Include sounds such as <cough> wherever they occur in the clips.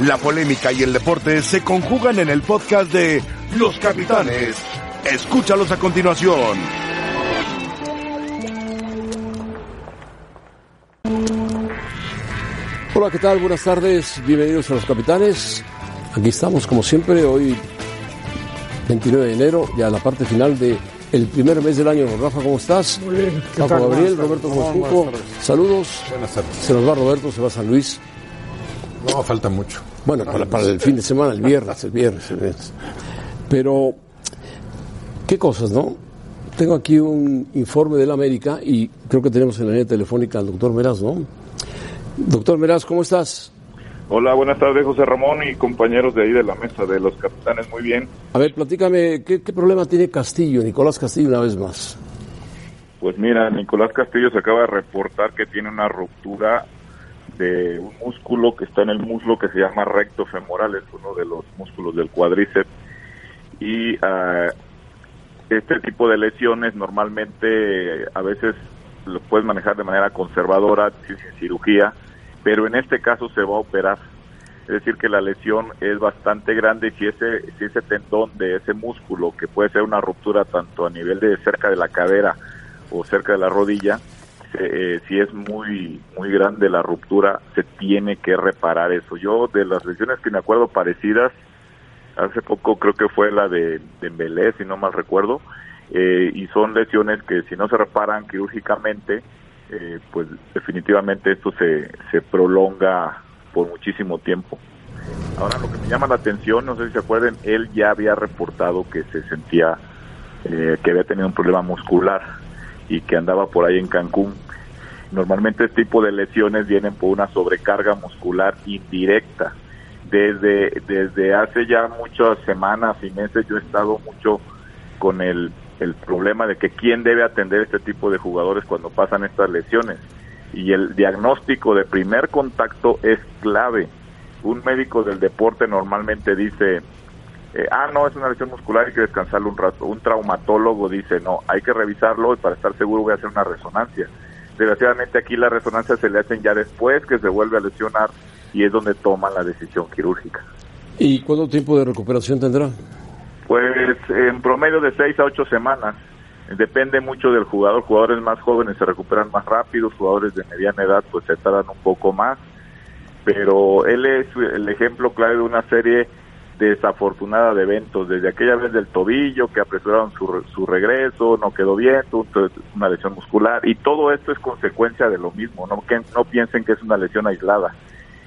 La polémica y el deporte se conjugan en el podcast de Los Capitanes. Escúchalos a continuación. Hola, ¿qué tal? Buenas tardes, bienvenidos a Los Capitanes. Aquí estamos como siempre, hoy 29 de enero, ya la parte final de el primer mes del año. Rafa, ¿cómo estás? Muy bien. ¿Qué Paco tal? Gabriel, Roberto. Moscuco, saludos. Buenas tardes. Se nos va Roberto, se va San Luis. No, falta mucho. Bueno, para, para el fin de semana, el viernes, el viernes, el viernes. Pero, ¿qué cosas, no? Tengo aquí un informe de la América y creo que tenemos en la línea telefónica al doctor Meraz, ¿no? Doctor Meraz, ¿cómo estás? Hola, buenas tardes José Ramón y compañeros de ahí de la mesa de los capitanes, muy bien. A ver, platícame, ¿qué, qué problema tiene Castillo, Nicolás Castillo, una vez más? Pues mira, Nicolás Castillo se acaba de reportar que tiene una ruptura de un músculo que está en el muslo que se llama recto femoral, es uno de los músculos del cuádriceps. Y ah, este tipo de lesiones normalmente a veces lo puedes manejar de manera conservadora, sin cirugía, pero en este caso se va a operar. Es decir, que la lesión es bastante grande y si ese, si ese tendón de ese músculo, que puede ser una ruptura tanto a nivel de cerca de la cadera o cerca de la rodilla, eh, si es muy muy grande la ruptura, se tiene que reparar eso. Yo de las lesiones que me acuerdo parecidas, hace poco creo que fue la de, de si no mal recuerdo, eh, y son lesiones que si no se reparan quirúrgicamente, eh, pues definitivamente esto se, se prolonga por muchísimo tiempo. Ahora lo que me llama la atención, no sé si se acuerdan, él ya había reportado que se sentía eh, que había tenido un problema muscular y que andaba por ahí en Cancún. Normalmente este tipo de lesiones vienen por una sobrecarga muscular indirecta. Desde, desde hace ya muchas semanas y meses yo he estado mucho con el, el problema de que quién debe atender este tipo de jugadores cuando pasan estas lesiones. Y el diagnóstico de primer contacto es clave. Un médico del deporte normalmente dice, eh, ah, no, es una lesión muscular, hay que descansarlo un rato. Un traumatólogo dice, no, hay que revisarlo y para estar seguro voy a hacer una resonancia. Desgraciadamente aquí las resonancias se le hacen ya después que se vuelve a lesionar y es donde toman la decisión quirúrgica. ¿Y cuánto tiempo de recuperación tendrá? Pues en promedio de seis a ocho semanas. Depende mucho del jugador. Jugadores más jóvenes se recuperan más rápido, jugadores de mediana edad pues se tardan un poco más. Pero él es el ejemplo clave de una serie desafortunada de eventos. Desde aquella vez del tobillo que apresuraron su, su regreso, no quedó bien, una lesión muscular. Y todo esto es consecuencia de lo mismo. No, que, no piensen que es una lesión aislada.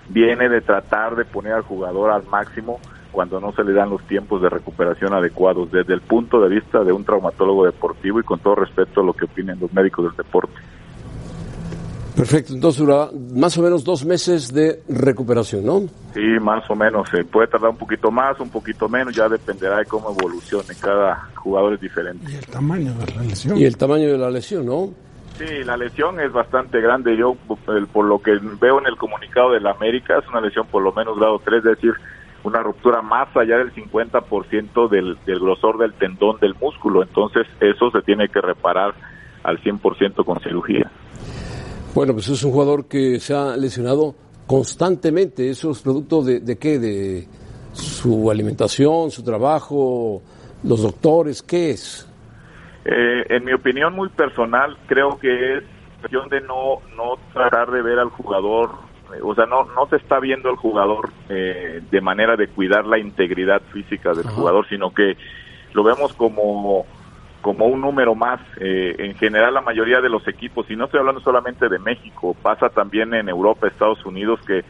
Viene de tratar de poner al jugador al máximo cuando no se le dan los tiempos de recuperación adecuados desde el punto de vista de un traumatólogo deportivo y con todo respeto a lo que opinen los médicos del deporte. Perfecto, entonces durará más o menos dos meses de recuperación, ¿no? Sí, más o menos. Se puede tardar un poquito más, un poquito menos, ya dependerá de cómo evolucione. Cada jugador es diferente. Y el tamaño de la lesión. Y el tamaño de la lesión, ¿no? Sí, la lesión es bastante grande. Yo, el- por lo que veo en el comunicado de la América, es una lesión por lo menos grado 3, es decir, una ruptura más allá del 50% del, del grosor del tendón del músculo. Entonces, eso se tiene que reparar al 100% con cirugía. Bueno, pues es un jugador que se ha lesionado constantemente. ¿Eso es producto de, de qué? ¿De su alimentación, su trabajo, los doctores? ¿Qué es? Eh, en mi opinión muy personal, creo que es cuestión de no, no tratar de ver al jugador, eh, o sea, no, no se está viendo al jugador eh, de manera de cuidar la integridad física del jugador, sino que lo vemos como, como un número más. Eh, en general, la mayoría de los equipos, y no estoy hablando solamente de México, pasa también en Europa, Estados Unidos, que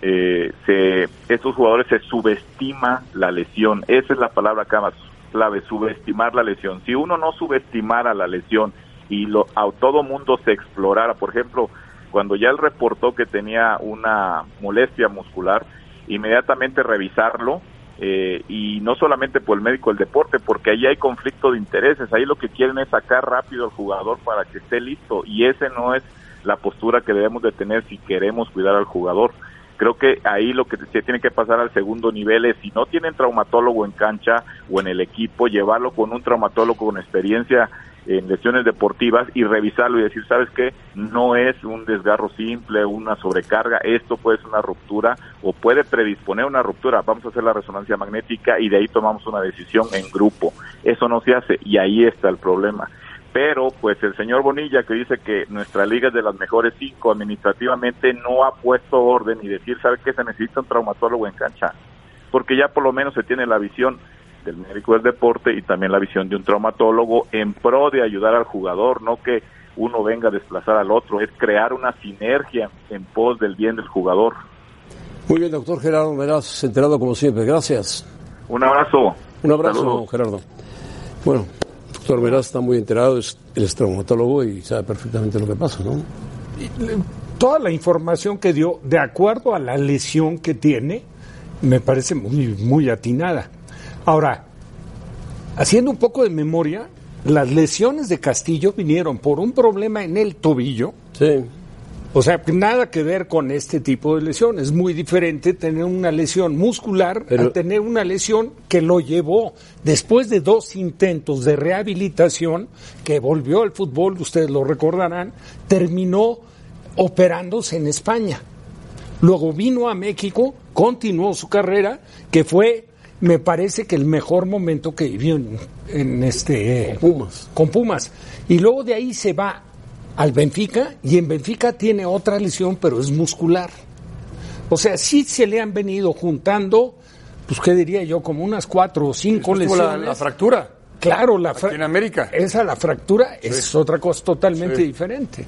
eh, se, estos jugadores se subestima la lesión. Esa es la palabra clave, subestimar la lesión. Si uno no subestimara la lesión y lo, a todo mundo se explorara, por ejemplo, cuando ya él reportó que tenía una molestia muscular, inmediatamente revisarlo eh, y no solamente por el médico del deporte, porque ahí hay conflicto de intereses, ahí lo que quieren es sacar rápido al jugador para que esté listo y ese no es la postura que debemos de tener si queremos cuidar al jugador. Creo que ahí lo que se tiene que pasar al segundo nivel es, si no tienen traumatólogo en cancha o en el equipo, llevarlo con un traumatólogo con experiencia en lesiones deportivas y revisarlo y decir, ¿sabes qué? No es un desgarro simple, una sobrecarga, esto puede ser una ruptura o puede predisponer una ruptura. Vamos a hacer la resonancia magnética y de ahí tomamos una decisión en grupo. Eso no se hace y ahí está el problema. Pero pues el señor Bonilla que dice que nuestra liga es de las mejores cinco administrativamente no ha puesto orden y decir, ¿sabe qué? Se necesita un traumatólogo en cancha. Porque ya por lo menos se tiene la visión del médico del deporte y también la visión de un traumatólogo en pro de ayudar al jugador, no que uno venga a desplazar al otro, es crear una sinergia en pos del bien del jugador. Muy bien, doctor Gerardo Meraz, enterado como siempre. Gracias. Un abrazo. Un abrazo, Gerardo. Bueno, doctor Meraz está muy enterado, es, es traumatólogo y sabe perfectamente lo que pasa, ¿no? Toda la información que dio, de acuerdo a la lesión que tiene, me parece muy, muy atinada. Ahora, haciendo un poco de memoria, las lesiones de Castillo vinieron por un problema en el tobillo. Sí. O sea, nada que ver con este tipo de lesión. Es muy diferente tener una lesión muscular a tener una lesión que lo llevó después de dos intentos de rehabilitación, que volvió al fútbol, ustedes lo recordarán, terminó operándose en España. Luego vino a México, continuó su carrera, que fue me parece que el mejor momento que vivió en, este con Pumas. con Pumas y luego de ahí se va al Benfica y en Benfica tiene otra lesión pero es muscular. O sea sí se le han venido juntando pues qué diría yo como unas cuatro o cinco lesiones la, fractura. Claro la fractura en América. esa la fractura es otra cosa totalmente diferente.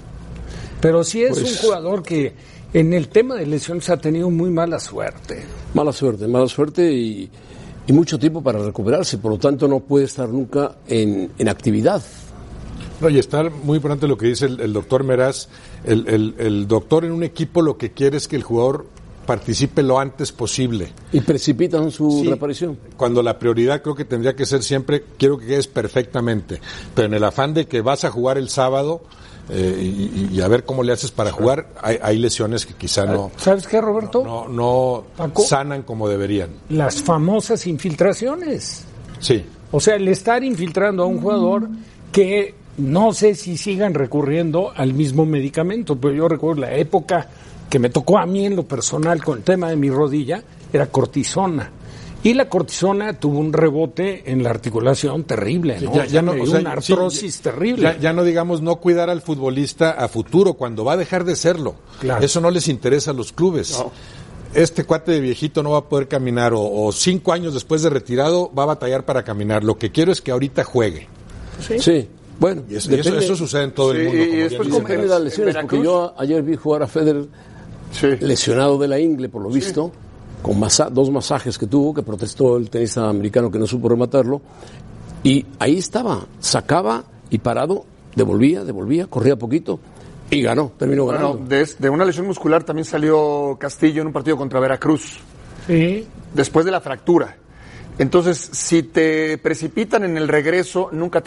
Pero sí es un pues jugador que en el tema de lesiones ha tenido muy mala suerte. Mala suerte mala suerte y y mucho tiempo para recuperarse, por lo tanto no puede estar nunca en, en actividad. No, y está muy importante lo que dice el, doctor Meraz. El, el, doctor en un equipo lo que quiere es que el jugador participe lo antes posible. Y precipitan su reaparición. Cuando la prioridad creo que tendría que ser siempre, quiero que quedes perfectamente, pero en el afán de que vas a jugar el sábado, eh, y, a ver cómo le haces para jugar. Hay, lesiones que quizá no. ¿Sabes qué, Roberto? No, no, sanan como deberían. Las famosas infiltraciones. Sí. O sea, el estar infiltrando a un jugador que no sé si sigan recurriendo al mismo medicamento, pero yo recuerdo la época que me tocó a mí en lo personal con el tema de mi rodilla, era cortisona. Y la cortisona tuvo un rebote en la articulación terrible, ¿no? ya, no una artrosis terrible. Ya, no digamos no cuidar al futbolista a futuro, cuando va a dejar de serlo. Eso no les interesa a los clubes. Este cuate de viejito no va a poder caminar o, cinco años después de retirado va a batallar para caminar. Lo que quiero es que ahorita juegue. Sí. Bueno, eso, sucede en todo el mundo. Y después las lesiones, porque yo ayer vi jugar a Federer lesionado de la ingle, por lo visto con dos masajes que tuvo, que protestó el tenista americano que no supo rematarlo, y ahí estaba, sacaba y parado, devolvía, devolvía, corría poquito y ganó, terminó ganando. de, una lesión muscular también salió Castillo en un partido contra Veracruz. Sí. Después de la fractura. Entonces, si te precipitan en el regreso, nunca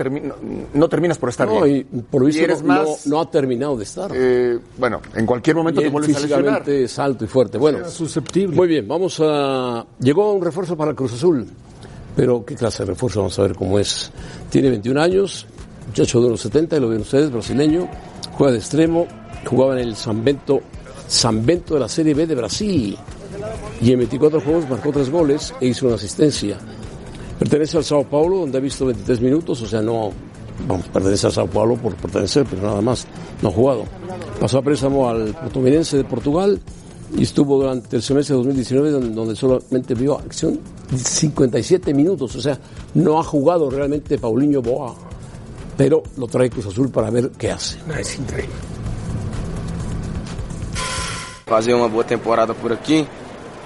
no terminas por estar bien. Y por lo visto no, ha terminado de estar. Eh, bueno, en cualquier momento te vuelves a lesionar. es alto y fuerte. Bueno, susceptible. Muy bien, vamos a... Llegó un refuerzo para Cruz Azul, pero ¿qué clase de refuerzo? Vamos a ver cómo es. Tiene 21 años, muchacho de los 70, lo ven ustedes, brasileño, juega de extremo, jugaba en el San Bento, San Bento de la Serie B de Brasil y en 24 juegos marcó tres goles e hizo una asistencia. Pertenece al Sao Paulo, donde ha visto 23 minutos, o sea, no, vamos, pertenece al Sao Paulo por pertenecer, pero nada más, no ha jugado. Pasó a préstamo al Portominense de Portugal y estuvo durante el semestre de 2019 donde, solamente vio acción 57 minutos, o sea, no ha jugado realmente Paulinho Boa, pero lo trae Cruz Azul para ver qué hace. es increíble. Fazer uma boa temporada por aqui,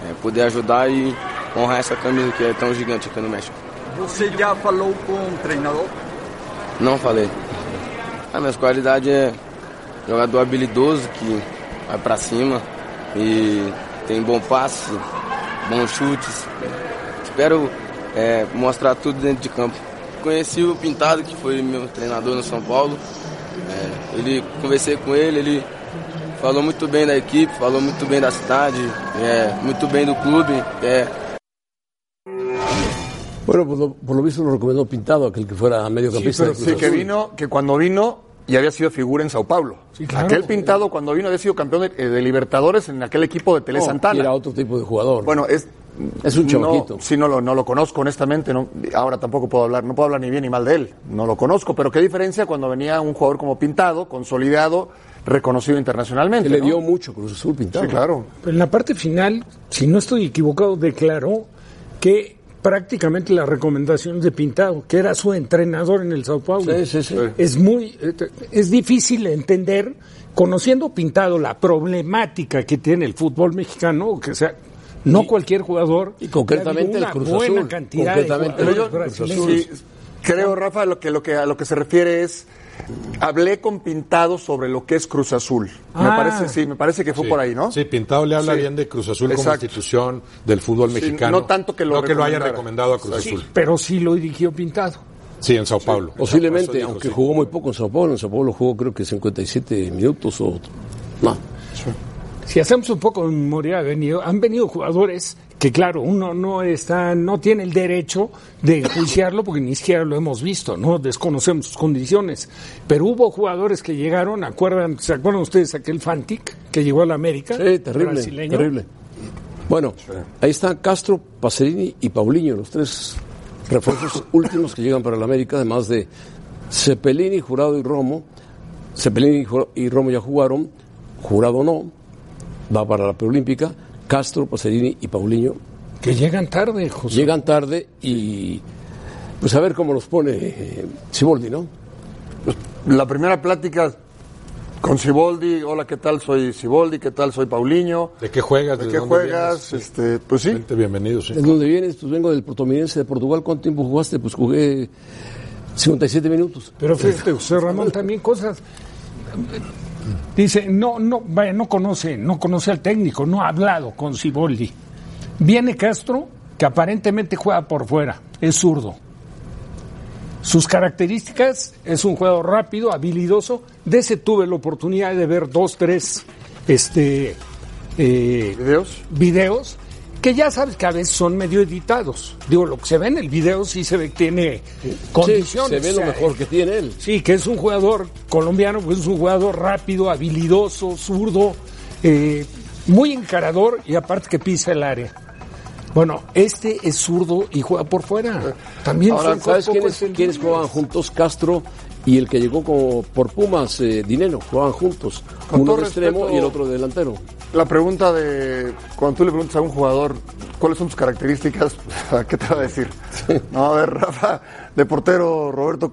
é, poder ajudar e honrar essa camisa que é tão gigante aqui no México. Você já falou com o treinador? Não falei. A minha qualidade é jogador habilidoso que vai para cima e tem bom passe, bons chutes. Espero é, mostrar tudo dentro de campo. Conheci o Pintado, que foi meu treinador no São Paulo. É, ele conversei com ele, ele falou muito bem da equipe, falou muito bem da cidade, é, muito bem do clube. É. Bueno, por lo, por lo, visto lo recomendó Pintado, aquel que fuera mediocampista. Sí, sí que vino, que cuando vino y había sido figura en Sao Paulo. Sí, claro. Aquel Pintado cuando vino había sido campeón de, de Libertadores en aquel equipo de Tele No, Santana. y era otro tipo de jugador. Bueno, es Es un chamaquito. No, sí, no lo, no lo conozco, honestamente. No, ahora tampoco puedo hablar, no puedo hablar ni bien ni mal de él. No lo conozco, pero qué diferencia cuando venía un jugador como Pintado, consolidado, reconocido internacionalmente. le ¿no? dio mucho Cruz Azul Pintado. Sí, claro. Pero en la parte final, si no estoy equivocado, declaró que prácticamente las recomendaciones de Pintado, que era su entrenador en el Sao Paulo, Sí, sí, sí. es muy, es difícil entender, conociendo Pintado la problemática que tiene el fútbol mexicano, que sea, no cualquier jugador, y concretamente el Cruz una buena Azul, cantidad concretamente de el jugadores Cruz brasileños. Sí, creo, Rafa, lo que, lo que, a lo que se refiere es. Hablé con Pintado sobre lo que es Cruz Azul. Me Ah. parece, sí, me parece que fue Sí. por ahí, ¿no? Sí, Pintado le habla Sí. bien de Cruz Azul como Exacto. institución del fútbol Sí, mexicano. no tanto que lo No que lo haya recomendado a Cruz Sí, Azul. pero sí lo dirigió Pintado. Sí, en Sao Paulo. Posiblemente, dijo, aunque sí. jugó muy poco en Sao Paulo, en Sao Paulo jugó creo que 57 minutos o... No, Si hacemos un poco de memoria, ha venido- han venido jugadores que, claro, uno no está, no tiene el derecho de enjuiciarlo porque ni siquiera lo hemos visto, no desconocemos sus condiciones. Pero hubo jugadores que llegaron, acuerdan, ¿se acuerdan ustedes aquel Fantic que llegó a la América? sí, terrible, brasileño? terrible. Bueno, ahí están Castro, Pacerini y Paulinho, los tres refuerzos <laughs> últimos que llegan para la América, además de Cepelini, Jurado y Romo. Cepelini y Romo ya jugaron, Jurado no, va para la preolímpica. Castro, Pacerini y Paulinho Que llegan tarde, José. llegan tarde y pues a ver cómo los pone eh, Siboldi, ¿no? La primera plática con Siboldi, hola, ¿qué tal? Soy Siboldi, ¿qué tal? Soy Paulinho. ¿De qué juegas? ¿De ¿De qué dónde juegas? vienes? Este, pues sí. Vente, bienvenido, sí. ¿De dónde vienes? Pues vengo del Protomirense de Portugal. ¿Cuánto tiempo jugaste? Pues jugué 57 minutos. Pero fíjate, José Ramón, también cosas. Dice, no, no, vaya, no conoce, no conoce al técnico, no ha hablado con Siboldi. Viene Castro, que aparentemente juega por fuera, es zurdo. Sus características es un jugador rápido, habilidoso. De ese tuve la oportunidad de ver dos, tres este, eh, ¿Videos? videos que ya sabes que a veces son medio editados. Digo, lo que se ve en el video sí se ve que tiene condiciones. Sí, se ve o lo mejor que tiene él. Sí, que es un jugador colombiano, pues es un jugador rápido, habilidoso, zurdo, eh, muy encarador y aparte que pisa el área. Bueno, este es zurdo y juega por fuera. También Ahora, ¿sabes quiénes, quiénes jugaban juntos? Castro y el que llegó como por Pumas, eh, Dinero, jugaban juntos. Con Uno de extremo respeto- y el otro de delantero. La pregunta de cuando tú le preguntas a un jugador cuáles son sus características, <laughs> ¿qué te va a decir? No, a ver, Rafa, de portero, Roberto,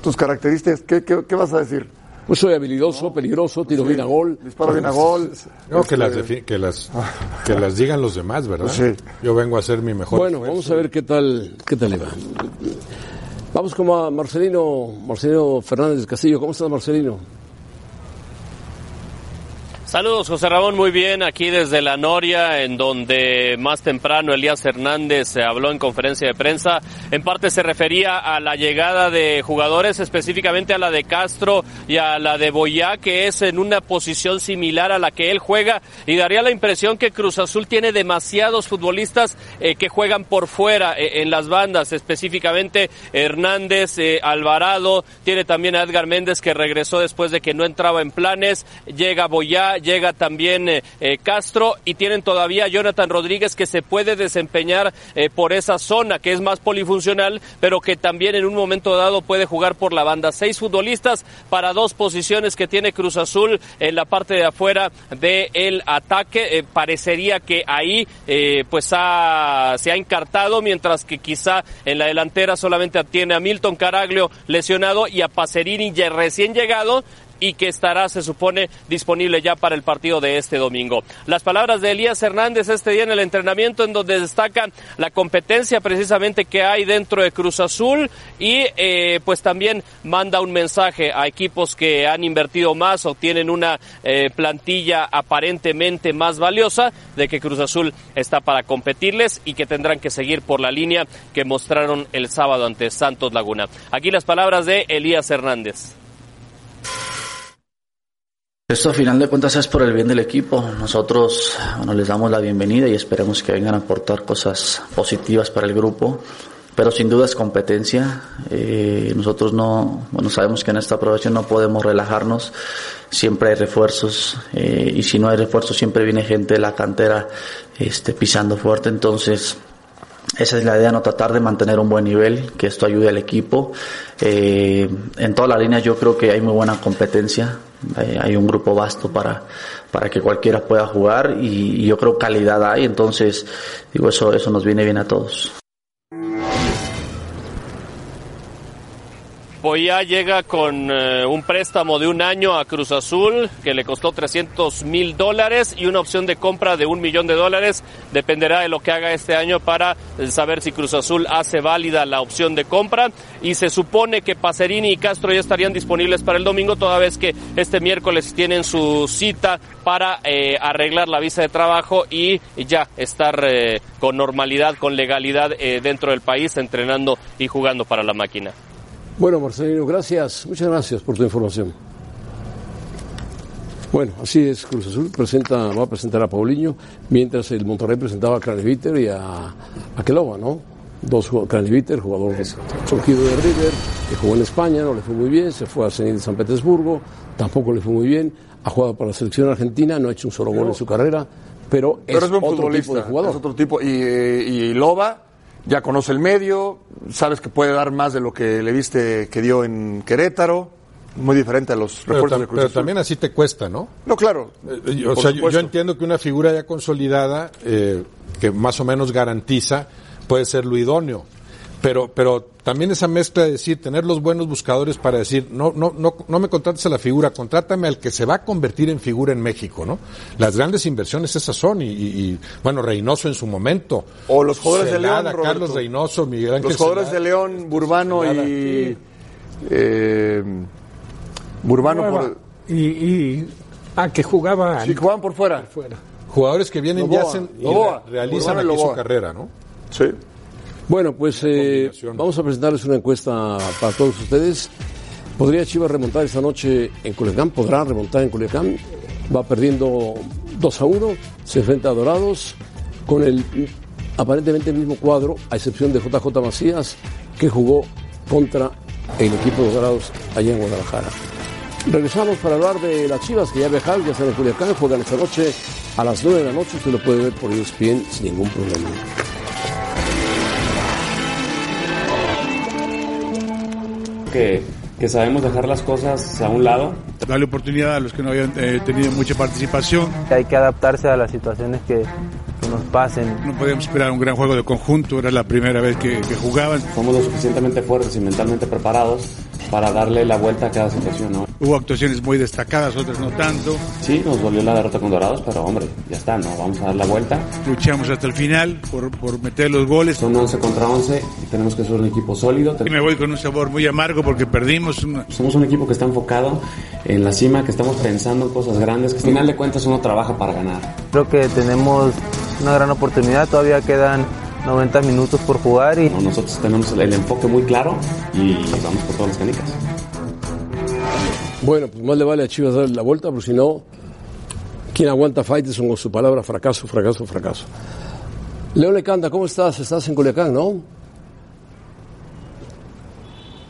tus características, ¿qué, qué, qué vas a decir? Pues soy habilidoso, peligroso, tiro bien a gol. Disparo bien a gol. <laughs> No, que las, Este, que, las, que las digan los demás, ¿verdad? Sí. Yo vengo a hacer mi mejor Bueno, esfuerzo. vamos a ver qué tal, qué tal le va. Vamos como a Marcelino, Marcelino Fernández Castillo. ¿Cómo estás, Marcelino? Saludos, José Ramón, muy bien, aquí desde la Noria, en donde más temprano Elías Hernández habló en conferencia de prensa. En parte se refería a la llegada de jugadores, específicamente a la de Castro y a la de Boyá, que es en una posición similar a la que él juega, y daría la impresión que Cruz Azul tiene demasiados futbolistas eh, que juegan por fuera eh, en las bandas, específicamente Hernández, eh, Alvarado, tiene también a Edgar Méndez que regresó después de que no entraba en planes, llega Boyá, llega también eh, eh, Castro y tienen todavía Jonathan Rodríguez que se puede desempeñar eh, por esa zona que es más polifuncional, pero que también en un momento dado puede jugar por la banda. Seis futbolistas para dos posiciones que tiene Cruz Azul en la parte de afuera del ataque. Parecería que ahí pues se ha encartado, mientras que quizá en la delantera solamente tiene a Milton Caraglio lesionado y a Pacerini ya recién llegado y que estará, se supone, disponible ya para el partido de este domingo. Las palabras de Elías Hernández este día en el entrenamiento, en donde destaca la competencia precisamente que hay dentro de Cruz Azul y eh, pues también manda un mensaje a equipos que han invertido más o tienen una eh, plantilla aparentemente más valiosa de que Cruz Azul está para competirles y que tendrán que seguir por la línea que mostraron el sábado ante Santos Laguna. Aquí las palabras de Elías Hernández. Esto a final de cuentas es por el bien del equipo. Nosotros bueno, les damos la bienvenida y esperemos que vengan a aportar cosas positivas para el grupo. Pero sin duda es competencia. Eh, nosotros no, bueno, sabemos que en esta aprobación no podemos relajarnos. Siempre hay refuerzos eh, y si no hay refuerzos siempre viene gente de la cantera este, pisando fuerte. Entonces esa es la idea, no tratar de mantener un buen nivel, que esto ayude al equipo. Eh, en toda la línea yo creo que hay muy buena competencia, hay, un grupo vasto para, para que cualquiera pueda jugar y, y, yo creo calidad hay, entonces digo eso, eso nos viene bien a todos. Poya llega con eh, un préstamo de un año a Cruz Azul que le costó 300 mil dólares y una opción de compra de un millón de dólares. Dependerá de lo que haga este año para saber si Cruz Azul hace válida la opción de compra. Y se supone que Pacerini y Castro ya estarían disponibles para el domingo, toda vez que este miércoles tienen su cita para eh, arreglar la visa de trabajo y ya estar eh, con normalidad, con legalidad eh, dentro del país, entrenando y jugando para la máquina. Bueno, Marcelino, gracias. Muchas gracias por tu información. Bueno, así es, Cruz Azul presenta, va a presentar a Paulinho, mientras el Monterrey presentaba a Craneviter y a, a Keloba, ¿no? Dos Craneviter, jugador surgido de River, que jugó en España, no le fue muy bien, se fue al Zenit de San Petersburgo, tampoco le fue muy bien, ha jugado para la selección argentina, no ha hecho un solo gol en su carrera, pero, pero es, otro tipo de jugador. Es otro tipo. Y, y Loba ya conoce el medio, sabes que puede dar más de lo que le viste que dio en Querétaro. Muy diferente a los refuerzos de Cruz pero también así te cuesta, ¿no? No, claro. Eh, o sea, yo, yo, entiendo que una figura ya consolidada, eh, que más o menos garantiza, puede ser lo idóneo. Pero, pero también esa mezcla de decir, tener los buenos buscadores para decir, no, no, no, no me contrates a la figura, contrátame al que se va a convertir en figura en México, ¿no? Las grandes inversiones esas son, y, y, y bueno, Reynoso en su momento. O los jugadores Celada, de León, Roberto. Carlos Reynoso, Miguel Ángel Los jugadores Celada. de León, Burbano Celada. y... Eh, Burbano por... Y, y ah, que jugaba Sí, jugaban por fuera. fuera. Jugadores que vienen Loboa, y hacen y Loboa, re- realizan y aquí su Loboa. carrera, ¿no? Sí. Bueno, pues eh, vamos a presentarles una encuesta para todos ustedes. ¿Podría Chivas remontar esta noche en Culiacán? ¿Podrá remontar en Culiacán? Va perdiendo 2 a 1, se enfrenta a Dorados con el aparentemente mismo cuadro, a excepción de JJ Macías, que jugó contra el equipo de Dorados allá en Guadalajara. Regresamos para hablar de las Chivas que ya viajaron, ya están en Culiacán, juegan esta noche a las 9 de la noche, usted lo puede ver por ESPN sin ningún problema. Que, que sabemos dejar las cosas a un lado. darle oportunidad a los que no habían eh, tenido mucha participación. Hay que adaptarse a las situaciones que, que nos pasen. No podíamos esperar un gran juego de conjunto, era la primera vez que, que jugaban. Somos lo suficientemente fuertes y mentalmente preparados para darle la vuelta a cada situación. ¿no? Hubo actuaciones muy destacadas, otras no tanto. Sí, nos dolió la derrota con Dorados, pero hombre, ya está, ¿no? Vamos a dar la vuelta. Luchamos hasta el final por, por meter los goles. Son 11 contra 11 y tenemos que ser un equipo sólido. Y me voy con un sabor muy amargo porque perdimos. Una... Somos un equipo que está enfocado en la cima, que estamos pensando en cosas grandes, que al final de cuentas uno trabaja para ganar. Creo que tenemos una gran oportunidad, todavía quedan 90 minutos por jugar y No, nosotros tenemos el, el enfoque muy claro y vamos por todas las canicas. Bueno, pues más le vale a Chivas darle la vuelta, porque si no, quien aguanta Faitelson con su palabra fracaso, fracaso, fracaso. León Lecanda, ¿cómo estás? Estás en Culiacán, ¿no?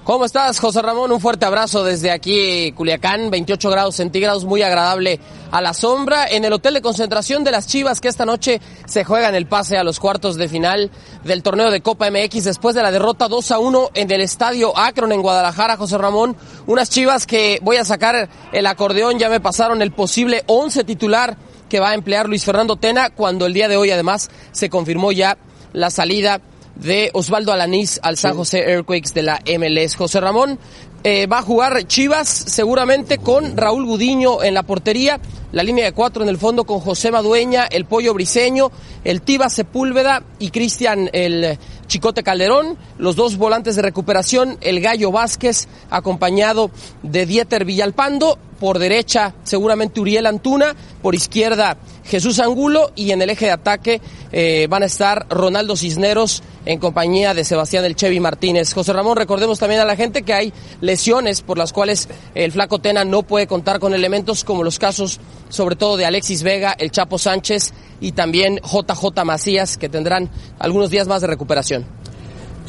¿Cómo estás, José Ramón? Un fuerte abrazo desde aquí, Culiacán, 28 grados centígrados, muy agradable a la sombra, en el hotel de concentración de las Chivas que esta noche se juegan el pase a los cuartos de final del torneo de Copa MX después de la derrota 2 a 1 en el estadio Akron en Guadalajara, José Ramón. Unas Chivas que voy a sacar el acordeón, ya me pasaron el posible 11 titular que va a emplear Luis Fernando Tena cuando el día de hoy además se confirmó ya la salida de Osvaldo Alanís al San José Earthquakes de la MLS. José Ramón eh, va a jugar Chivas seguramente con Raúl Gudiño en la portería, la línea de cuatro en el fondo con José Madueña, el Pollo Briseño, el Tiba Sepúlveda y Cristian el Chicote Calderón, los dos volantes de recuperación, el Gallo Vázquez acompañado de Dieter Villalpando, por derecha seguramente Uriel Antuna, por izquierda Jesús Angulo y en el eje de ataque eh, van a estar Ronaldo Cisneros en compañía de Sebastián del Chevy Martínez. José Ramón, recordemos también a la gente que hay lesiones por las cuales el flaco Tena no puede contar con elementos como los casos sobre todo de Alexis Vega, el Chapo Sánchez y también JJ Macías que tendrán algunos días más de recuperación.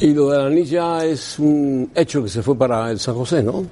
Y lo de la anilla es un hecho que se fue para el San José, ¿no?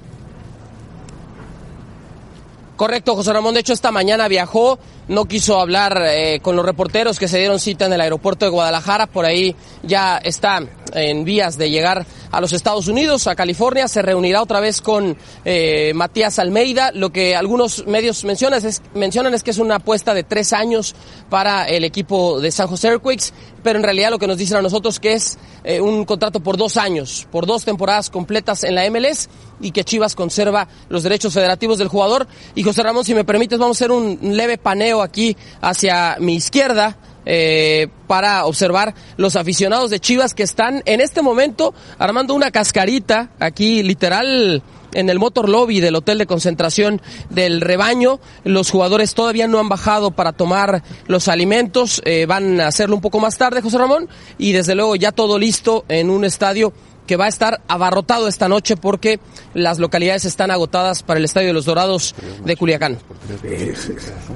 Correcto, José Ramón. De hecho, esta mañana viajó, no quiso hablar eh, con los reporteros que se dieron cita en el aeropuerto de Guadalajara. Por ahí ya está en vías de llegar a los Estados Unidos, a California. Se reunirá otra vez con eh, Matías Almeida. Lo que algunos medios mencionan es, mencionan es que es una apuesta de tres años para el equipo de San José Earthquakes, pero en realidad lo que nos dicen a nosotros que es eh, un contrato por dos años, por dos temporadas completas en la MLS y que Chivas conserva los derechos federativos del jugador. Y José Ramón, si me permites, vamos a hacer un leve paneo aquí hacia mi izquierda. Eh, para observar los aficionados de Chivas que están en este momento armando una cascarita aquí literal en el motor lobby del hotel de concentración del rebaño. Los jugadores todavía no han bajado para tomar los alimentos, eh, van a hacerlo un poco más tarde, José Ramón, y desde luego ya todo listo en un estadio que va a estar abarrotado esta noche porque las localidades están agotadas para el Estadio de los Dorados de Culiacán.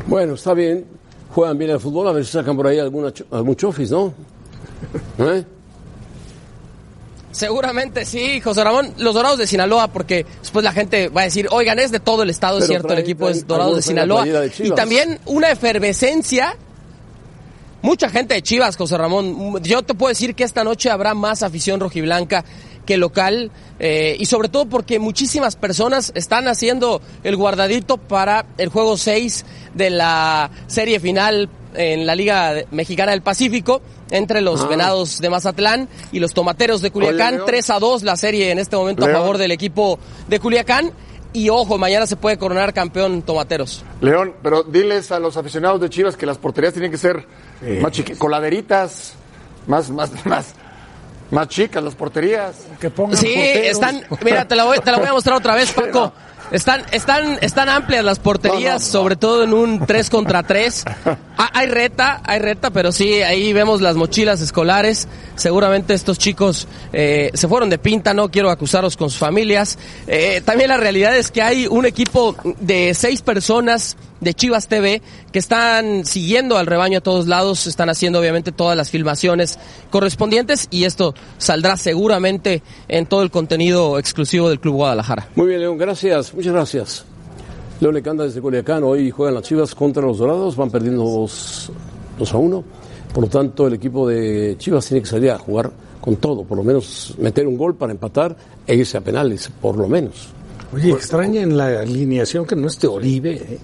Bueno, está bien. Juegan bien el fútbol, a ver si sacan por ahí alguna, algún chofis, ¿no? ¿Eh? Seguramente sí, José Ramón, los Dorados de Sinaloa, porque después la gente va a decir, oigan, es de todo el estado, es cierto, el equipo es Dorados de Sinaloa. y también una efervescencia mucha gente de Chivas, José Ramón. Yo te puedo decir que esta noche habrá más afición rojiblanca que local eh, y sobre todo porque muchísimas personas están haciendo el guardadito para el juego 6 de la serie final en la Liga Mexicana del Pacífico entre los Ah. Venados de Mazatlán y los Tomateros de Culiacán. León. 3 a 2 la serie en este momento a favor del equipo de Culiacán. Y ojo, mañana se puede coronar campeón Tomateros. León, pero diles a los aficionados de Chivas que las porterías tienen que ser más chiquitas, coladeritas, más, más, <laughs> más, más chicas las porterías. Que pongan Sí, están, mira, te la, voy, te la voy a mostrar otra vez, <laughs> Paco. Están, están, están amplias las porterías, sobre todo en un 3 contra 3. <laughs> Ah, hay reta, hay reta, pero sí, ahí vemos las mochilas escolares. Seguramente estos chicos eh, se fueron de pinta, no quiero acusarlos con sus familias. Eh, también la realidad es que hay un equipo de seis personas de Chivas TV que están siguiendo al rebaño a todos lados, están haciendo obviamente todas las filmaciones correspondientes y esto saldrá seguramente en todo el contenido exclusivo del Club Guadalajara. Muy bien, León, gracias, muchas gracias. León Lecanda desde Culiacán, hoy juegan las Chivas contra los Dorados, van perdiendo 2, a 1. Por lo tanto, el equipo de Chivas tiene que salir a jugar con todo, por lo menos meter un gol para empatar e irse a penales, por lo menos. Oye, extraña en la alineación que no esté Oribe. ¿eh?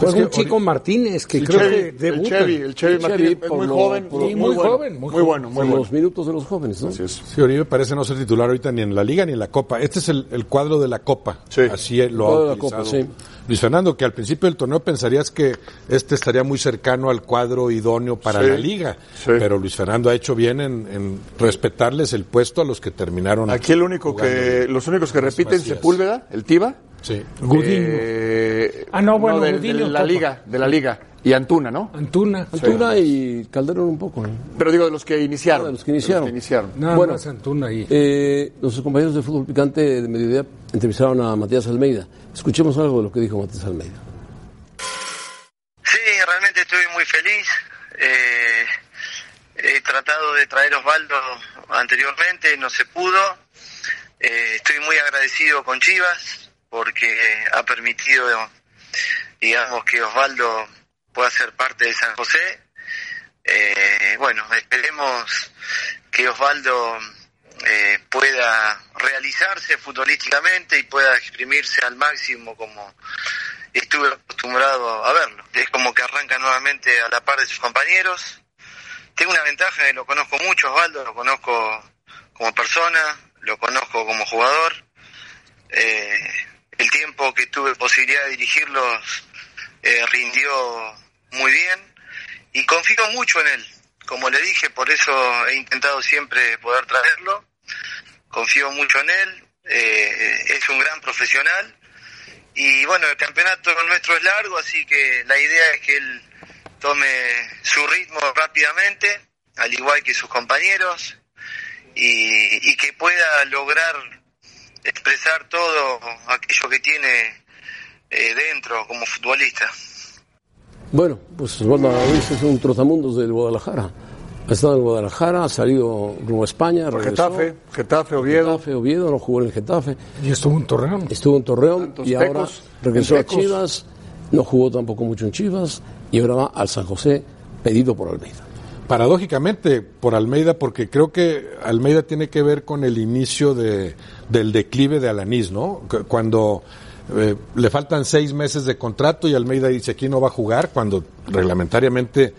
Juega Pues un chico Ori- Martínez que El creo Chevy, que el debuta. Chevy, el Chevy Martínez es muy lo- joven, por- muy, muy bueno, joven, muy bueno, muy bueno. los minutos de los jóvenes, ¿no? Así es. Sí, Oribe parece no ser titular ahorita ni en la Liga ni en la Copa. Este es el, el cuadro de la Copa. Sí. Así lo El cuadro ha de la utilizado Copa, sí. Luis Fernando, que al principio del torneo pensarías que este estaría muy cercano al cuadro idóneo para Sí. la Liga. Sí. Pero Luis Fernando ha hecho bien en, en respetarles el puesto a los que terminaron. Aquí el único que, los únicos que repiten Macías. Sepúlveda, el Tiba. Sí. Gudiño. eh, Ah, no, bueno, de, Gudiño de en la liga, de la liga. Y Antuna, ¿no? Antuna. Antuna y Calderón un poco. ¿no? Pero digo de los que iniciaron. Ah, de los que iniciaron. iniciaron. Nada Bueno. más Antuna ahí. Eh, nuestros compañeros de Fútbol Picante de Mediodía entrevistaron a Matías Almeida. Escuchemos algo de lo que dijo Matías Almeida. Sí, realmente estoy muy feliz. Eh, he tratado de traer Osvaldo anteriormente, no se pudo. Eh, estoy muy agradecido con Chivas porque ha permitido, digamos, que Osvaldo pueda ser parte de San José. Eh, bueno, esperemos que Osvaldo eh, pueda realizarse futbolísticamente y pueda exprimirse al máximo como estuve acostumbrado a verlo. Es como que arranca nuevamente a la par de sus compañeros. Tengo una ventaja que lo conozco mucho, Osvaldo, lo conozco como persona, lo conozco como jugador. Eh, el tiempo que tuve posibilidad de dirigirlos eh, rindió muy bien y confío mucho en él. Como le dije, por eso he intentado siempre poder traerlo. Confío mucho en él. eh, es un gran profesional Y bueno, el campeonato nuestro es largo, así que la idea es que él tome su ritmo rápidamente, al igual que sus compañeros, y, y que pueda lograr expresar todo aquello que tiene eh, dentro como futbolista. Bueno, pues Osvaldo Ruiz es un trotamundos del Guadalajara. Ha estado en Guadalajara, ha salido rumbo a España, regresó. Getafe, Getafe, Oviedo. Getafe, Oviedo, no jugó en el Getafe. Y estuvo en Torreón. Estuvo en Torreón Tantos y ahora regresó a. Chivas, no jugó tampoco mucho en Chivas y ahora va al San José pedido por Almeida. Paradójicamente por Almeida, porque creo que Almeida tiene que ver con el inicio de, del declive de Alanís, ¿no? Cu- Cuando eh, le faltan seis meses de contrato y Almeida dice aquí no va a jugar, cuando reglamentariamente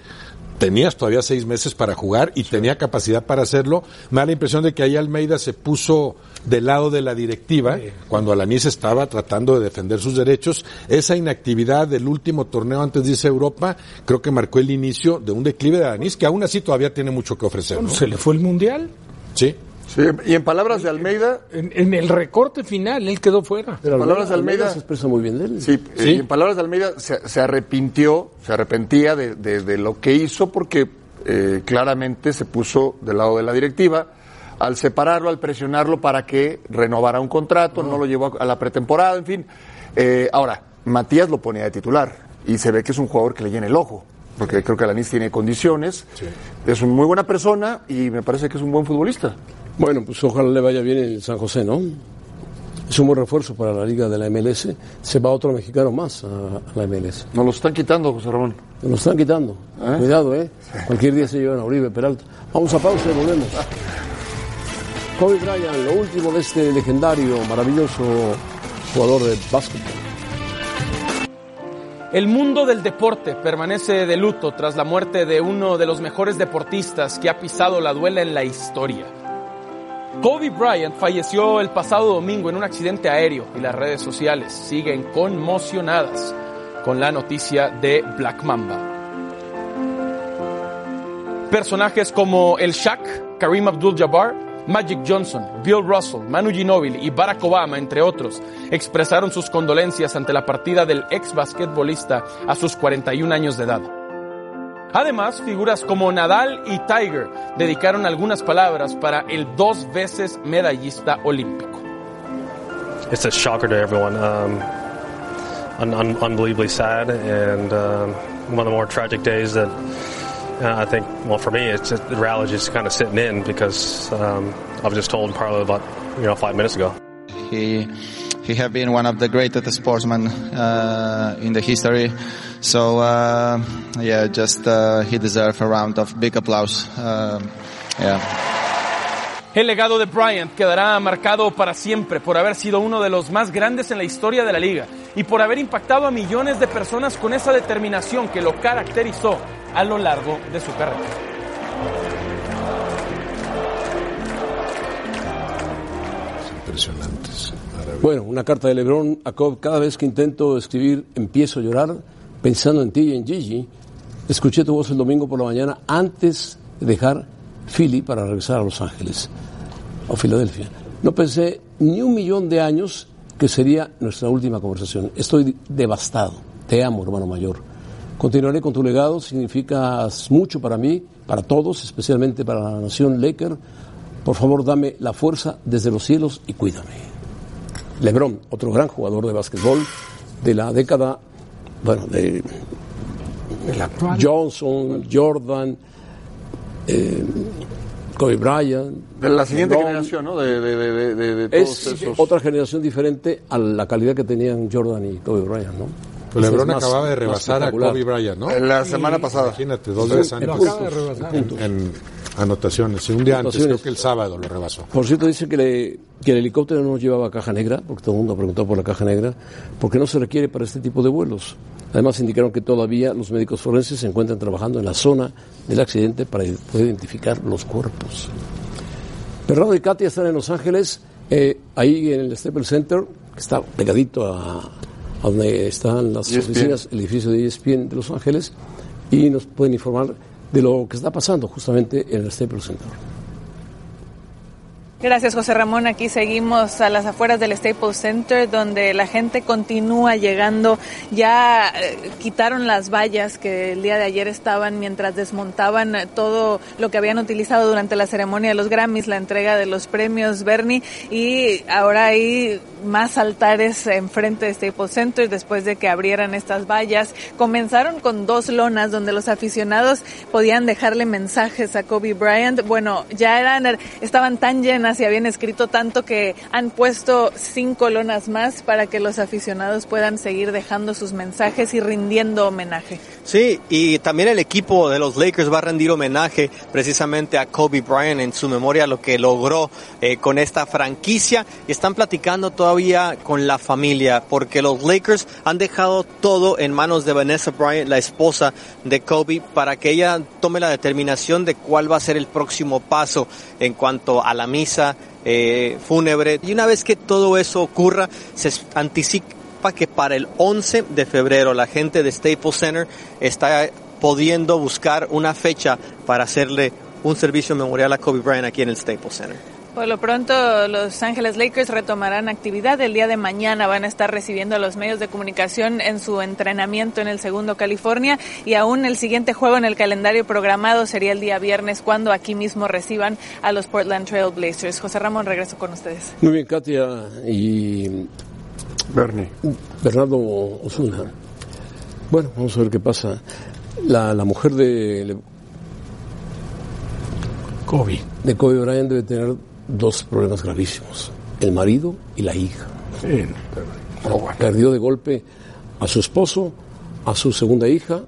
tenías todavía seis meses para jugar y tenía capacidad para hacerlo, me da la impresión de que ahí Almeida se puso del lado de la directiva cuando Alanís estaba tratando de defender sus derechos. Esa inactividad del último torneo antes de irse a Europa creo que marcó el inicio de un declive de Alanís que aún así todavía tiene mucho que ofrecer. ¿no? Se le fue el Mundial. Sí. Sí, y en palabras de Almeida, En, en el recorte final, él quedó fuera. Pero Palabras de Almeida. se expresa muy bien de él. Sí, eh, y en palabras de Almeida, se, se arrepintió, se arrepentía de, de- de lo que hizo porque eh, claramente se puso del lado de la directiva. Al separarlo, al presionarlo para que renovara un contrato, no lo llevó a, la pretemporada, en fin. Eh, ahora, Matías lo ponía de titular y se ve que es un jugador que le llena el ojo, porque creo que Alanis tiene condiciones, es una muy buena persona y me parece que es un buen futbolista. Bueno, pues ojalá le vaya bien en San José, ¿no? Es un buen refuerzo para la liga de la MLS. Se va otro mexicano más a, a la MLS. Nos lo están quitando, José Ramón. Nos lo están quitando. Cuidado, ¿eh? Cualquier día se llevan a Uribe Peralta. Vamos a pausa y volvemos. <laughs> Kobe Bryant, lo último de este legendario, maravilloso jugador de básquetbol. El mundo del deporte permanece de luto tras la muerte de uno de los mejores deportistas que ha pisado la duela en la historia. Kobe Bryant falleció el pasado domingo en un accidente aéreo y las redes sociales siguen conmocionadas con la noticia de Black Mamba. Personajes como el Shaq, Kareem Abdul-Jabbar, Magic Johnson, Bill Russell, Manu Ginóbili y Barack Obama, entre otros, expresaron sus condolencias ante la partida del ex basquetbolista a sus 41 años de edad. Además, figuras como Nadal y Tiger dedicaron algunas palabras para el dos veces medallista olímpico. it's a shocker to everyone. Um, un- un- unbelievably sad, and um, one of the more tragic days that uh, I think. Well, for me, it's just, the reality is kind of sitting in because um, I was just told probably about you know five minutes ago. He he have been one of the greatest sportsmen uh, in the history. So uh, yeah, just uh, he deserves a round of big applause. Um yeah. El legado de Bryant quedará marcado para siempre por haber sido uno de los más grandes en la historia de la liga y por haber impactado a millones de personas con esa determinación que lo caracterizó a lo largo de su carrera. Impresionantes. Bueno, una carta de Lebron a Cobb. Cada vez que intento escribir, empiezo a llorar pensando en ti y en Gigi. Escuché tu voz el domingo por la mañana antes de dejar Philly para regresar a Los Ángeles o Filadelfia. No pensé ni un millón de años que sería nuestra última conversación. Estoy devastado. Te amo, hermano mayor. Continuaré con tu legado. Significas mucho para mí, para todos, especialmente para la nación Laker. Por favor, dame la fuerza desde los cielos y cuídame. LeBron, otro gran jugador de básquetbol de la década, bueno, de Johnson, Jordan, eh, Kobe Bryant. De la siguiente generación, ¿no? De, de, de, de, de todos Es esos. otra generación diferente a la calidad que tenían Jordan y Kobe Bryant, ¿no? Pues LeBron más- acababa de rebasar a. Kobe Bryant, ¿no? La semana pasada. Imagínate, dos Sí, en puntos, Lo acaba de rebasar. En, en anotaciones. Un día antes, creo que el sábado lo rebasó. Por cierto, dice que, le- que el helicóptero no llevaba caja negra, porque todo el mundo preguntó por la caja negra, porque no se requiere para este tipo de vuelos. Además, indicaron que todavía los médicos forenses se encuentran trabajando en la zona del accidente para poder identificar los cuerpos. Bernardo y Katia están en Los Ángeles, eh, ahí en el Staples Center, que está pegadito a, a donde están las ESPN. oficinas, el edificio de ESPN de Los Ángeles, y nos pueden informar de lo que está pasando justamente en el Staples Center. Gracias, José Ramón. Aquí seguimos a las afueras del Staples Center, donde la gente continúa llegando. Ya eh, quitaron las vallas que el día de ayer estaban mientras desmontaban todo lo que habían utilizado durante la ceremonia de los Grammys, la entrega de los premios Bernie, y ahora hay más altares enfrente de Staples Center después de que abrieran estas vallas. Comenzaron con dos lonas donde los aficionados podían dejarle mensajes a Kobe Bryant. Bueno, ya eran, estaban tan llenas y habían escrito tanto que han puesto cinco lonas más para que los aficionados puedan seguir dejando sus mensajes y rindiendo homenaje. Sí, y también el equipo de los Lakers va a rendir homenaje precisamente a Kobe Bryant en su memoria, lo que logró eh, con esta franquicia. Y están platicando todavía con la familia, porque los Lakers han dejado todo en manos de Vanessa Bryant, la esposa de Kobe, para que ella tome la determinación de cuál va a ser el próximo paso en cuanto a la misa eh, fúnebre. Y una vez que todo eso ocurra, se anticipa que para el 11 de febrero la gente de Staples Center está pudiendo buscar una fecha para hacerle un servicio memorial a Kobe Bryant aquí en el Staples Center. Por lo pronto, Los Ángeles Lakers retomarán actividad. El día de mañana van a estar recibiendo a los medios de comunicación en su entrenamiento en el segundo California y aún el siguiente juego en el calendario programado sería el día viernes cuando aquí mismo reciban a los Portland Trail Blazers. José Ramón, regreso con ustedes. Muy bien, Katia y Bernie. Bernardo Osuna. Bueno, vamos a ver qué pasa. La, la mujer de Kobe. De Kobe Bryant debe tener dos problemas gravísimos. El marido y la hija. Sí, pero bueno. Perdió de golpe a su esposo, a su segunda hija.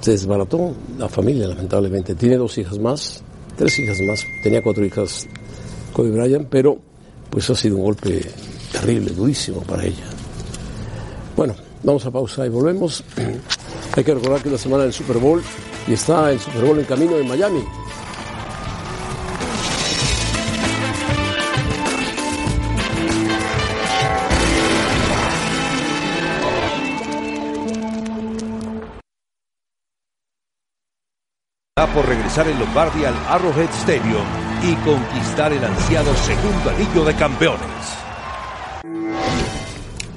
Se desbarató la familia, lamentablemente. Tiene dos hijas más, tres hijas más. Tenía cuatro hijas Kobe Bryant, pero pues ha sido un golpe terrible, durísimo para ella. Bueno, vamos a pausa y volvemos. <clears throat> Hay que recordar que es la semana del Super Bowl y está el Super Bowl en camino en Miami. por regresar en Lombardi al Arrowhead Stadium y conquistar el ansiado segundo anillo de campeones.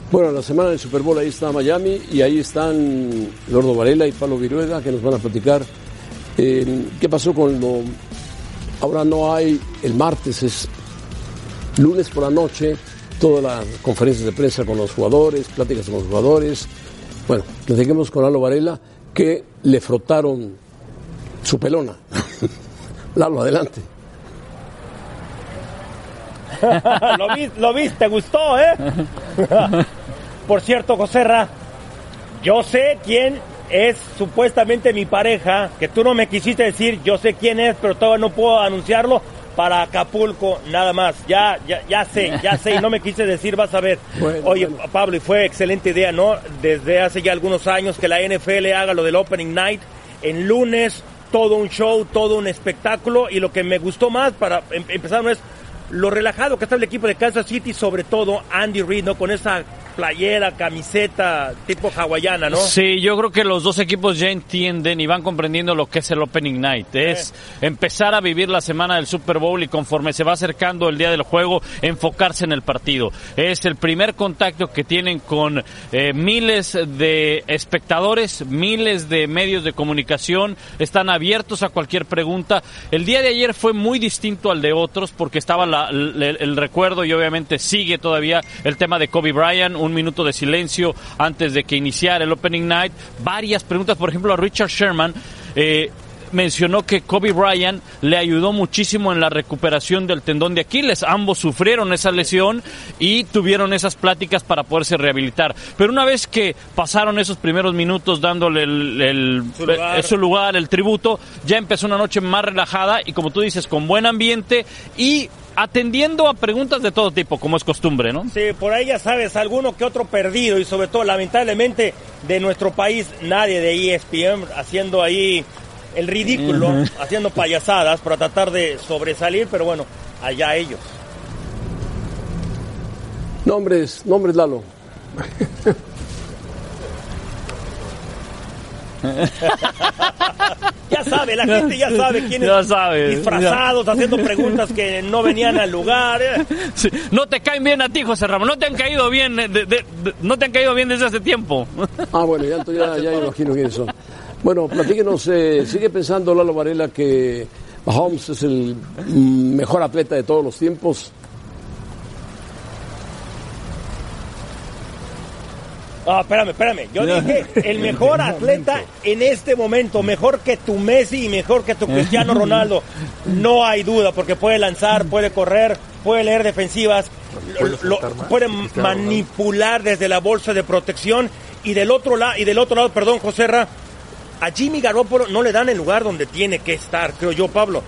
Bueno, la semana del Super Bowl ahí está Miami y ahí están Lordo Varela y Pablo Virueda que nos van a platicar eh, qué pasó con lo... Ahora no hay, el martes es lunes por la noche, todas las conferencias de prensa con los jugadores, pláticas con los jugadores. Bueno, platiquemos con Lalo Varela que le frotaron su pelona. <laughs> Lalo, adelante. <laughs> lo, vi, lo viste, te gustó, ¿eh? <laughs> Por cierto, Joserra, yo sé quién es supuestamente mi pareja, que tú no me quisiste decir, yo sé quién es, pero todavía no puedo anunciarlo para Acapulco, nada más. Ya, ya, ya sé, ya sé, y no me quise decir, vas a ver. <laughs> Oye, Pablo, y fue excelente idea, ¿no? Desde hace ya algunos años que la NFL haga lo del Opening Night en lunes, todo un show, todo un espectáculo, y lo que me gustó más para em, empezar no es lo relajado que está el equipo de Kansas City, sobre todo Andy Reid, ¿no? Con esa playera, camiseta tipo hawaiana, ¿no? Sí, yo creo que los dos equipos ya entienden y van comprendiendo lo que es el Opening Night. Es empezar a vivir la semana del Super Bowl y conforme se va acercando el día del juego, enfocarse en el partido. Es el primer contacto que tienen con eh, miles de espectadores, miles de medios de comunicación, están abiertos a cualquier pregunta. El día de ayer fue muy distinto al de otros porque estaba la, el, el recuerdo y obviamente sigue todavía el tema de Kobe Bryant, un minuto de silencio antes de que iniciara el Opening Night. Varias preguntas, por ejemplo, a Richard Sherman. Eh, mencionó que Kobe Bryant le ayudó muchísimo en la recuperación del tendón de Aquiles. Ambos sufrieron esa lesión y tuvieron esas pláticas para poderse rehabilitar. Pero una vez que pasaron esos primeros minutos dándole el, el, Su lugar. eh, su lugar, el tributo, ya empezó una noche más relajada y como tú dices, con buen ambiente y atendiendo a preguntas de todo tipo, como es costumbre, ¿no? Sí, por ahí ya sabes, alguno que otro perdido y sobre todo, lamentablemente, de nuestro país, nadie de ESPN haciendo ahí el ridículo, haciendo payasadas para tratar de sobresalir, pero bueno, allá ellos. Nombres, nombres, Lalo. <laughs> <laughs> ya sabe, la gente ya sabe quiénes Ya sabe. disfrazados, haciendo preguntas que no venían al lugar. eh. <laughs> Sí, No te caen bien a ti, José Ramón. No te han caído bien, de- de- de- no te han caído bien desde hace tiempo. <laughs> Ah, bueno, ya, entonces ya, ya imagino quiénes son. Bueno, platíquenos, eh, ¿sigue pensando Lalo Varela que Mahomes es el mm, mejor atleta de todos los tiempos? Ah, espérame, espérame. Yo dije el mejor atleta en este momento, mejor que tu Messi y mejor que tu Cristiano Ronaldo. No hay duda, porque puede lanzar, puede correr, puede leer defensivas, lo- lo- puede manipular desde la bolsa de protección y del otro lado, y del otro lado, perdón, Joserra, a Jimmy Garoppolo no le dan el lugar donde tiene que estar, creo yo, Pablo.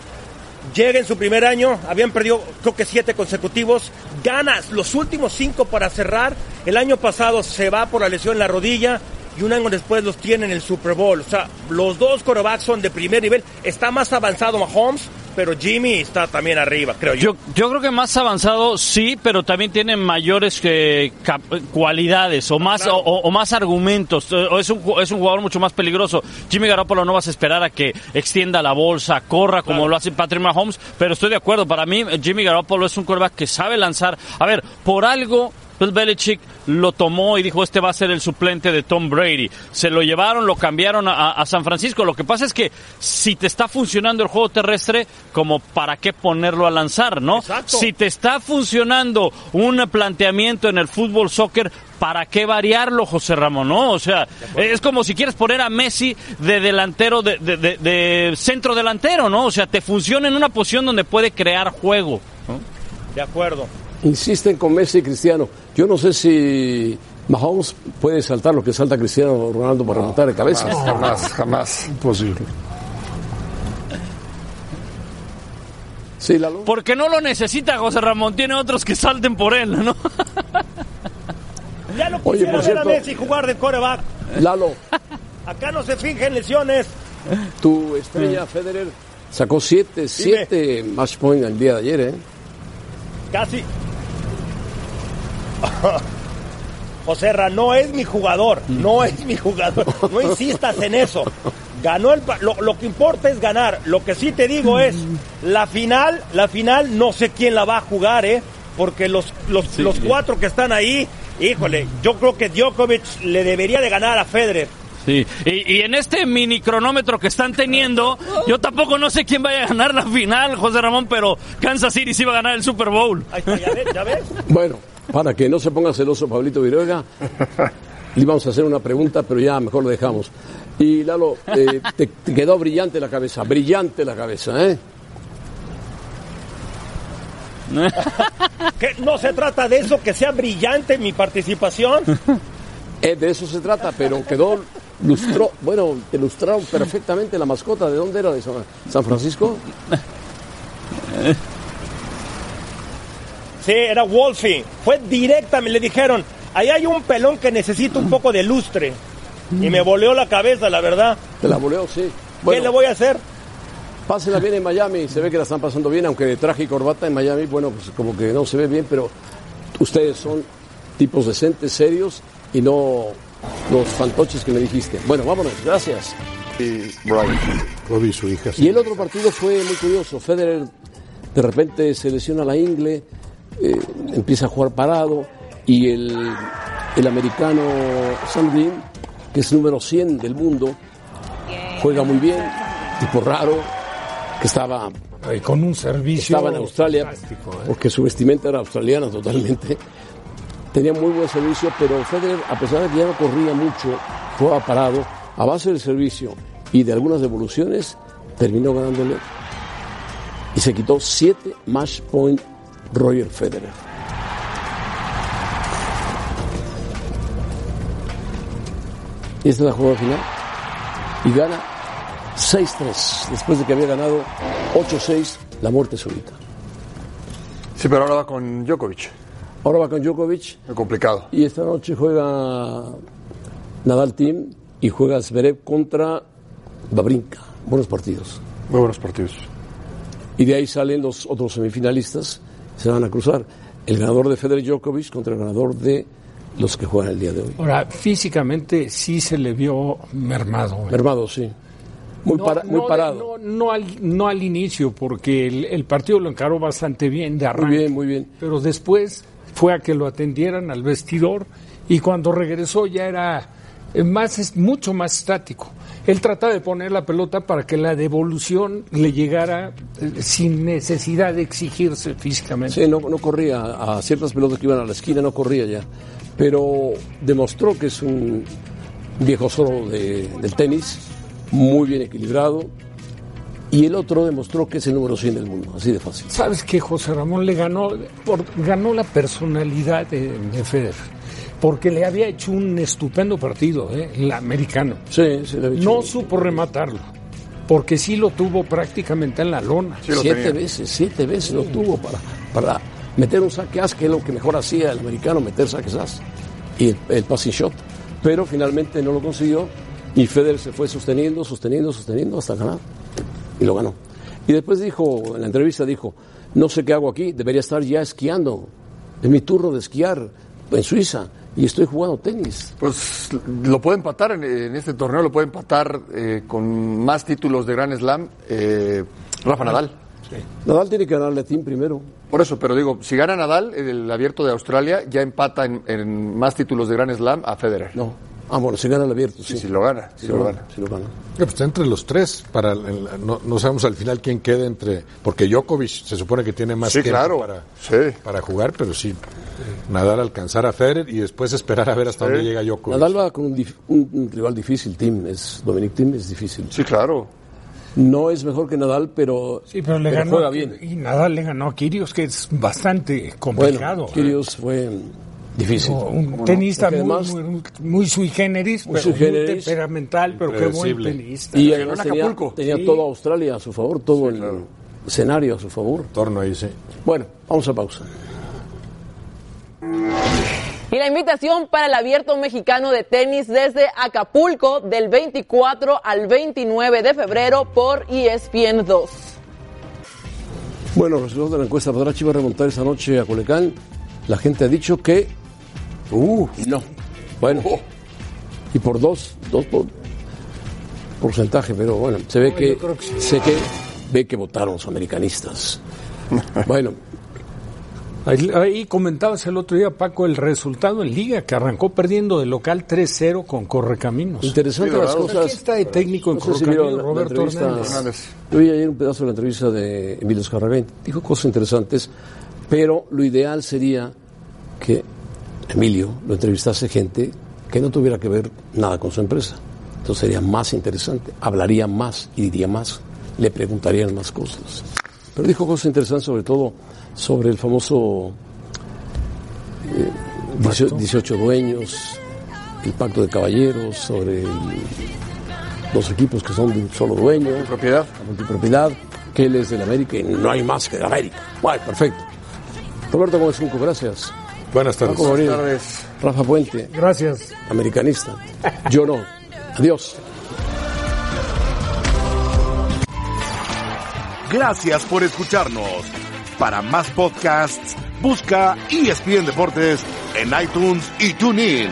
Llega en su primer año, habían perdido creo que siete consecutivos, ganas los últimos cinco para cerrar. El año pasado se va por la lesión en la rodilla y un año después los tiene en el Super Bowl. O sea, los dos quarterbacks son de primer nivel. Está más avanzado Mahomes, pero Jimmy está también arriba, creo yo. Yo, yo creo que más avanzado sí, pero también tiene mayores eh, cualidades o más o, o- o más argumentos. Eh, o es, un, es un jugador mucho más peligroso. Jimmy Garoppolo no vas a esperar a que extienda la bolsa, corra como lo hace Patrick Mahomes, pero estoy de acuerdo. Para mí, Jimmy Garoppolo es un quarterback que sabe lanzar. A ver, por algo Bill Belichick lo tomó y dijo este va a ser el suplente de Tom Brady. Se lo llevaron, lo cambiaron a, a San Francisco. Lo que pasa es que si te está funcionando el juego terrestre, como para qué ponerlo a lanzar, ¿no? Si te está funcionando un planteamiento en el fútbol soccer, ¿para qué variarlo, José Ramón? ¿No? O sea, es como si quieres poner a Messi de delantero, de, de- de- de centro delantero, ¿no? O sea, te funciona en una posición donde puede crear juego. ¿no? De acuerdo. Insisten con Messi y Cristiano. Yo no sé si Mahomes puede saltar lo que salta Cristiano Ronaldo para rematar de cabeza. Jamás, jamás, jamás. Imposible. Sí, Lalo. Porque no lo necesita José Ramón, tiene otros que salten por él, ¿no? Ya lo Oye, por ver a Messi jugar de coreback. Lalo, Acá no se fingen lesiones. tu estrella Federer sacó siete, siete match point el día de ayer, ¿eh? Casi. <laughs> Joserra, no es mi jugador, no es mi jugador. No insistas en eso. Ganó el lo, lo que importa es ganar. Lo que sí te digo es, la final, la final no sé quién la va a jugar, ¿eh? Porque los, los, los cuatro que están ahí, híjole, yo creo que Djokovic le debería de ganar a Federer. Sí, y, y en este mini cronómetro que están teniendo, yo tampoco no sé quién vaya a ganar la final, José Ramón, pero Kansas City sí va a ganar el Super Bowl. Ahí está, ya ves, ya ves. Bueno, para que no se ponga celoso Pablito Viruega, le vamos a hacer una pregunta, pero ya mejor lo dejamos. Y Lalo, eh, te, te quedó brillante la cabeza, brillante la cabeza, ¿eh? No se trata de eso, que sea brillante mi participación. Eh, de eso se trata, pero quedó lustró, bueno, te lustraron perfectamente la mascota. ¿De dónde era? ¿De San Francisco? Sí, era Wolfie. Fue directamente, le dijeron, ahí hay un pelón que necesita un poco de lustre. Y me volvió la cabeza, la verdad. Te la voleo, sí. ¿Qué le voy a hacer? Pásela bien en Miami, se ve que la están pasando bien, aunque de traje y corbata en Miami, bueno, pues como que no se ve bien, pero ustedes son tipos decentes, serios y no los fantoches que me dijiste. Bueno, vámonos, gracias. Y Brian. Robbie y su hija. Y el otro partido fue muy curioso. Federer de repente se lesiona la ingle, eh, empieza a jugar parado y el, el americano Sandin, que es número 100 del mundo, juega muy bien, tipo raro, que estaba con un servicio estaba en Australia, ¿eh? porque su vestimenta era australiana totalmente. Tenía muy buen servicio, pero Federer, a pesar de que ya no corría mucho, jugaba parado, a base del servicio y de algunas devoluciones, terminó ganándole y se quitó siete match point Roger Federer. Y esta es la jugada final. Y gana 6-3, después de que había ganado 8-6 la muerte súbita. Sí, pero ahora va con Djokovic. Ahora va con Djokovic. Muy complicado. Y esta noche juega Nadal Team y juega Zverev contra Babrinka. Buenos partidos. Muy buenos partidos. Y de ahí salen los otros semifinalistas. Se van a cruzar. El ganador de Federer Djokovic contra el ganador de los que juegan el día de hoy. Ahora, físicamente sí se le vio mermado. ¿eh? Mermado, sí. Muy, No, para- muy no de- parado. No, no al, no al inicio, porque el, el partido lo encaró bastante bien de arranque. Muy bien, muy bien. Pero después fue a que lo atendieran al vestidor y cuando regresó ya era eh, más, es mucho más estático. Él trata de poner la pelota para que la devolución le llegara eh, sin necesidad de exigirse físicamente. Sí, no, no corría a ciertas pelotas que iban a la esquina, no corría ya. Pero demostró que es un viejo zorro de- del tenis, muy bien equilibrado. Y el otro demostró que es el número 100 del mundo, así de fácil. ¿Sabes que José Ramón le ganó, por- ganó la personalidad de, de Federer? Porque le había hecho un estupendo partido, ¿eh? el americano. Sí, sí, hecho No supo rematarlo, porque sí lo tuvo prácticamente en la lona. siete veces, siete veces lo tuvo para, para meter un saque as, que es lo que mejor hacía el americano, meter saques as. Y el, el passing shot. Pero finalmente no lo consiguió y Federer se fue sosteniendo, sosteniendo, sosteniendo hasta ganar. Y lo ganó. Y después dijo, en la entrevista dijo, no sé qué hago aquí, debería estar ya esquiando. Es mi turno de esquiar en Suiza y estoy jugando tenis. Pues lo puede empatar en, en este torneo, lo puede empatar eh, con más títulos de Grand Slam eh, Rafa Nadal. Nadal tiene que ganarle a Tim primero. Por eso, pero digo, si gana Nadal, el abierto de Australia ya empata en, en más títulos de Grand Slam a Federer. No. Ah, bueno, si gana el abierto, sí. si lo gana, si lo lo gana. Sí lo gana. Eh, pues está entre los tres, para el- el- no, no sabemos al final quién queda entre, porque Djokovic se supone que tiene más Sí, tiempo claro. para, Sí. para jugar, pero sí, Nadal alcanzar a Federer y después esperar a ver hasta dónde llega Djokovic. Nadal va con un, dif- un- un rival difícil, Tim. Es, Dominic Tim es difícil. Sí, claro. No es mejor que Nadal, pero, Sí, pero le ganó juega bien. Y Nadal le ganó a Kirios, que es bastante complicado. Bueno, Kyrgios fue difícil. No, un ¿Cómo no? tenista Porque muy, además- muy, muy sui generis, Muy pero sui muy generis. temperamental, pero qué buen tenista. Y además en tenía, Acapulco. tenía Sí. toda Australia a su favor, todo el escenario a su favor. Torno ahí, sí. Bueno, vamos a pausa. Y la invitación para el abierto mexicano de tenis desde Acapulco del 24 al 29 de febrero por ESPN 2. Bueno, resultados de la encuesta. ¿Podrá Chivas remontar esta noche a Culecán? La gente ha dicho que. Uh, no. Bueno. Y por dos, dos por porcentaje, pero bueno, se ve No, que, que sí. sé que ve que votaron los americanistas. <laughs> bueno, Ahí, ahí comentabas el otro día, Paco, el resultado en Liga, que arrancó perdiendo de local 3-0 con Correcaminos. interesante las cosas. ¿Quién está de técnico en No sé si Correcaminos? la- la Roberto Hernández. Yo vi ayer un pedazo de la entrevista de Emilio Escarragán. Dijo cosas interesantes, pero lo ideal sería que Emilio lo entrevistase gente que no tuviera que ver nada con su empresa. Entonces sería más interesante, hablaría más y diría más, le preguntarían más cosas. Pero dijo cosas interesantes sobre todo sobre el famoso eh, 18, 18 dueños, el pacto de caballeros, sobre los equipos que son de un solo dueño, propiedad. la multipropiedad, que él es del América y no hay más que del América. Bueno, perfecto. Roberto Gómez Junco, gracias. Buenas tardes. Buenas tardes. Rafa Puente, Gracias. americanista. Yo no. Adiós. Gracias por escucharnos. Para más podcasts, busca ESPN Deportes en iTunes y TuneIn.